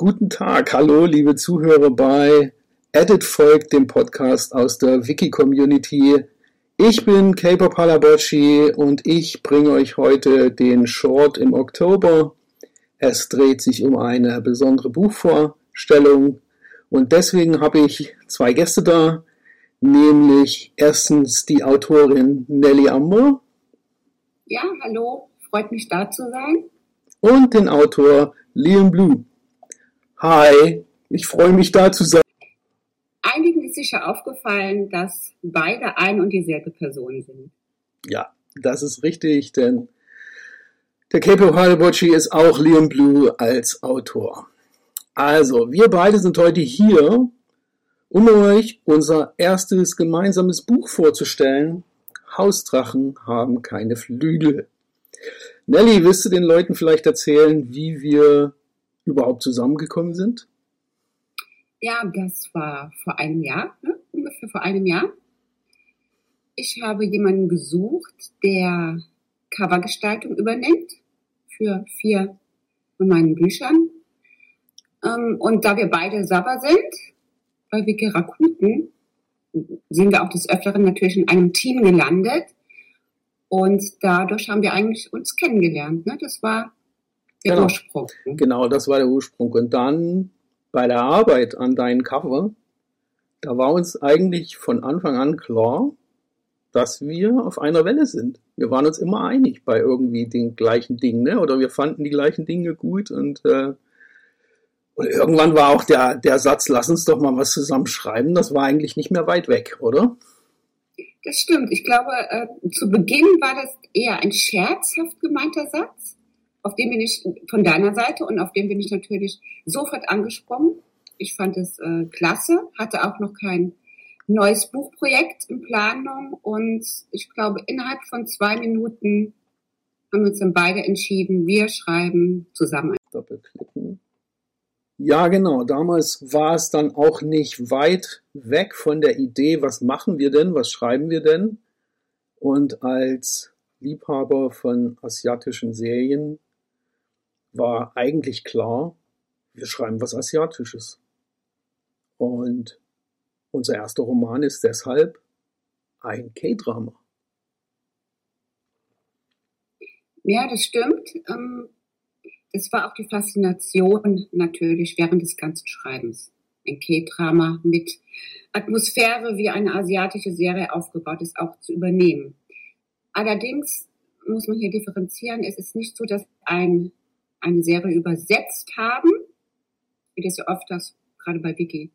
Guten Tag, hallo liebe Zuhörer bei Edit Volk, dem Podcast aus der Wiki-Community. Ich bin Caper Palabocci und ich bringe euch heute den Short im Oktober. Es dreht sich um eine besondere Buchvorstellung und deswegen habe ich zwei Gäste da, nämlich erstens die Autorin Nelly Amber. Ja, hallo, freut mich da zu sein. Und den Autor Liam Blue. Hi, ich freue mich da zu sein. Einigen ist sicher aufgefallen, dass beide ein und dieselbe Person sind. Ja, das ist richtig, denn der Capo Halbocci ist auch Liam Blue als Autor. Also, wir beide sind heute hier, um euch unser erstes gemeinsames Buch vorzustellen. Hausdrachen haben keine Flügel. Nelly, willst du den Leuten vielleicht erzählen, wie wir überhaupt zusammengekommen sind? Ja, das war vor einem Jahr, ne? ungefähr vor einem Jahr. Ich habe jemanden gesucht, der Covergestaltung übernimmt für vier von meinen Büchern. Ähm, und da wir beide Sabber sind, bei Wiki Rakuten, sind wir auch des Öfteren natürlich in einem Team gelandet. Und dadurch haben wir eigentlich uns kennengelernt. Ne? Das war genau. Ursprung. Genau, das war der Ursprung. Und dann bei der Arbeit an deinem Cover, da war uns eigentlich von Anfang an klar, dass wir auf einer Welle sind. Wir waren uns immer einig bei irgendwie den gleichen Dingen, ne? oder wir fanden die gleichen Dinge gut und, äh, und irgendwann war auch der, der Satz, lass uns doch mal was zusammen schreiben, das war eigentlich nicht mehr weit weg, oder? Das stimmt. Ich glaube, äh, zu Beginn war das eher ein scherzhaft gemeinter Satz auf den bin ich von deiner Seite und auf den bin ich natürlich sofort angesprungen. Ich fand es äh, klasse, hatte auch noch kein neues Buchprojekt in Planung und ich glaube, innerhalb von zwei Minuten haben wir uns dann beide entschieden, wir schreiben zusammen. Doppelklicken. Ja, genau. Damals war es dann auch nicht weit weg von der Idee, was machen wir denn, was schreiben wir denn? Und als Liebhaber von asiatischen Serien war eigentlich klar, wir schreiben was Asiatisches. Und unser erster Roman ist deshalb ein K-Drama. Ja, das stimmt. Ähm, das war auch die Faszination natürlich während des ganzen Schreibens. Ein K-Drama mit Atmosphäre, wie eine asiatische Serie aufgebaut ist, auch zu übernehmen. Allerdings muss man hier differenzieren. Es ist nicht so, dass ein eine Serie übersetzt haben, wie das ja oft das gerade bei Wiki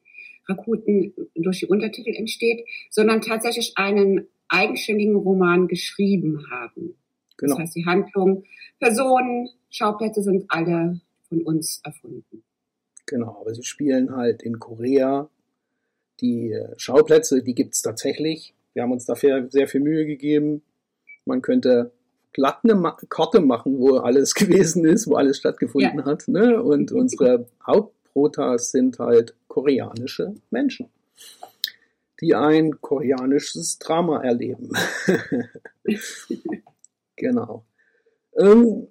Rakuten durch die Untertitel entsteht, sondern tatsächlich einen eigenständigen Roman geschrieben haben. Genau. Das heißt, die Handlung, Personen, Schauplätze sind alle von uns erfunden. Genau, aber sie spielen halt in Korea. Die äh, Schauplätze, die gibt's tatsächlich. Wir haben uns dafür sehr viel Mühe gegeben. Man könnte glatt eine Karte machen, wo alles gewesen ist, wo alles stattgefunden ja. hat. Ne? Und unsere Hauptprotas sind halt koreanische Menschen, die ein koreanisches Drama erleben. genau. Ähm,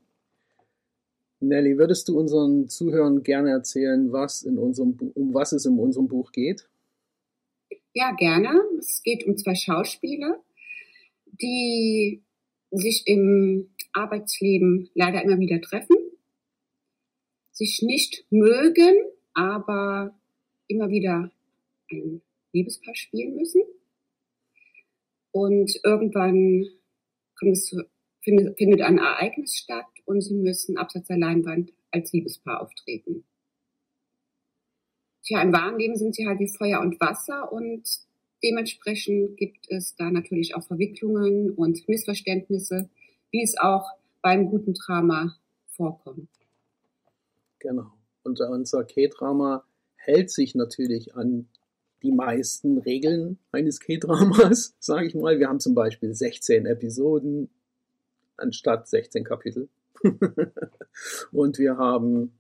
Nelly, würdest du unseren Zuhörern gerne erzählen, was in unserem, um was es in unserem Buch geht? Ja, gerne. Es geht um zwei Schauspieler, die sich im Arbeitsleben leider immer wieder treffen, sich nicht mögen, aber immer wieder ein Liebespaar spielen müssen. Und irgendwann es, findet, findet ein Ereignis statt und sie müssen abseits der Leinwand als Liebespaar auftreten. Tja, im wahren Leben sind sie halt wie Feuer und Wasser und Dementsprechend gibt es da natürlich auch Verwicklungen und Missverständnisse, wie es auch beim guten Drama vorkommt. Genau. Und unser K-Drama hält sich natürlich an die meisten Regeln eines K-Dramas, sage ich mal. Wir haben zum Beispiel 16 Episoden anstatt 16 Kapitel. Und wir haben,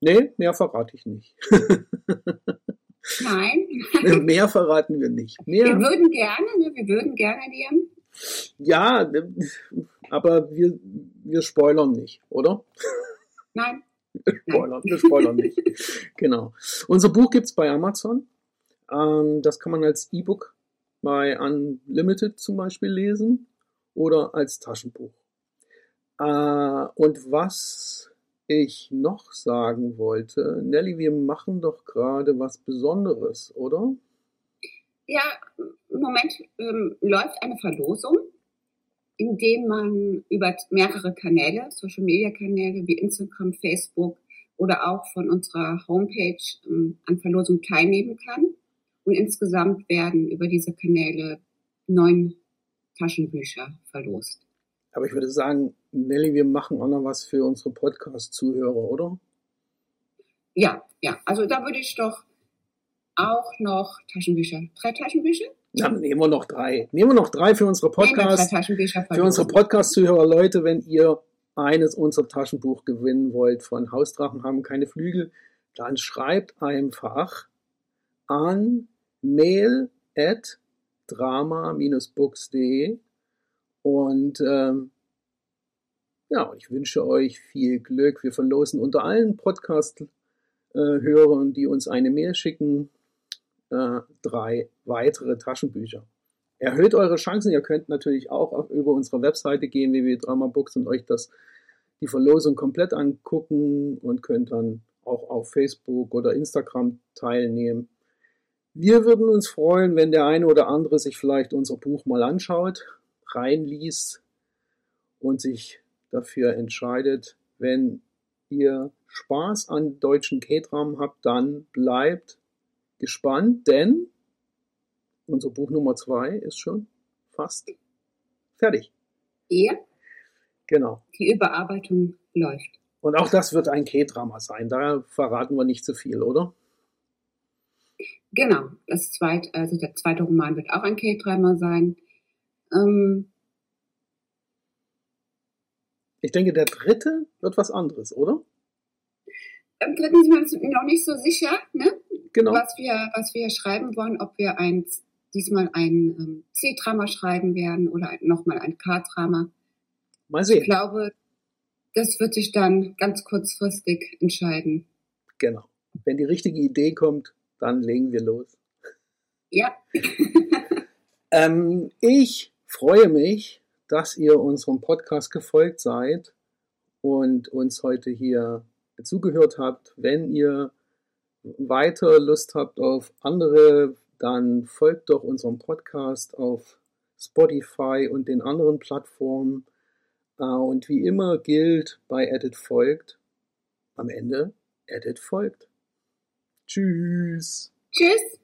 nee, mehr verrate ich nicht. Nein. Mehr verraten wir nicht. Mehr. Wir würden gerne, ne? wir würden gerne, Liam. Ja, aber wir, wir spoilern nicht, oder? Nein. Wir spoilern, wir spoilern nicht. Genau. Unser Buch gibt's bei Amazon. Ähm, das kann man als E-Book bei Unlimited zum Beispiel lesen oder als Taschenbuch. Äh, und was ich noch sagen wollte, Nelly, wir machen doch gerade was Besonderes, oder? Ja, im Moment ähm, läuft eine Verlosung, in dem man über mehrere Kanäle, Social Media Kanäle wie Instagram, Facebook oder auch von unserer Homepage ähm, an Verlosung teilnehmen kann. Und insgesamt werden über diese Kanäle neun Taschenbücher verlost. Aber ich würde sagen, Nelly, wir machen auch noch was für unsere Podcast-Zuhörer, oder? Ja, ja. Also da würde ich doch auch noch Taschenbücher. Drei Taschenbücher? Dann nehmen wir noch drei. Nehmen wir noch drei für unsere Podcast. Für unsere Podcast-Zuhörer, Leute, wenn ihr eines unserer Taschenbuch gewinnen wollt von Hausdrachen haben keine Flügel, dann schreibt einfach an mail at drama-books.de und ähm, ja, ich wünsche euch viel Glück. Wir verlosen unter allen Podcast-Hörern, die uns eine Mail schicken, äh, drei weitere Taschenbücher. Erhöht eure Chancen. Ihr könnt natürlich auch über unsere Webseite gehen, www.dramabooks und euch das, die Verlosung komplett angucken und könnt dann auch auf Facebook oder Instagram teilnehmen. Wir würden uns freuen, wenn der eine oder andere sich vielleicht unser Buch mal anschaut, reinliest und sich dafür entscheidet. Wenn ihr Spaß an deutschen K-Dramen habt, dann bleibt gespannt, denn unser Buch Nummer zwei ist schon fast fertig. Ja. Genau. Die Überarbeitung läuft. Und auch das wird ein K-Drama sein. Da verraten wir nicht zu viel, oder? Genau. Das zweite, also der zweite Roman wird auch ein K-Drama sein. Ähm, ich denke, der dritte wird was anderes, oder? Im dritten sind wir uns noch nicht so sicher, ne? Genau. was, wir, was wir schreiben wollen, ob wir ein, diesmal ein ähm, C-Drama schreiben werden oder nochmal ein K-Drama. Mal sehen. Ich glaube, das wird sich dann ganz kurzfristig entscheiden. Genau. Wenn die richtige Idee kommt, dann legen wir los. Ja. ähm, ich freue mich, dass ihr unserem Podcast gefolgt seid und uns heute hier zugehört habt. Wenn ihr weiter Lust habt auf andere, dann folgt doch unserem Podcast auf Spotify und den anderen Plattformen. Äh, und wie immer gilt bei Edit folgt, am Ende Edit folgt. Tschüss. Tschüss.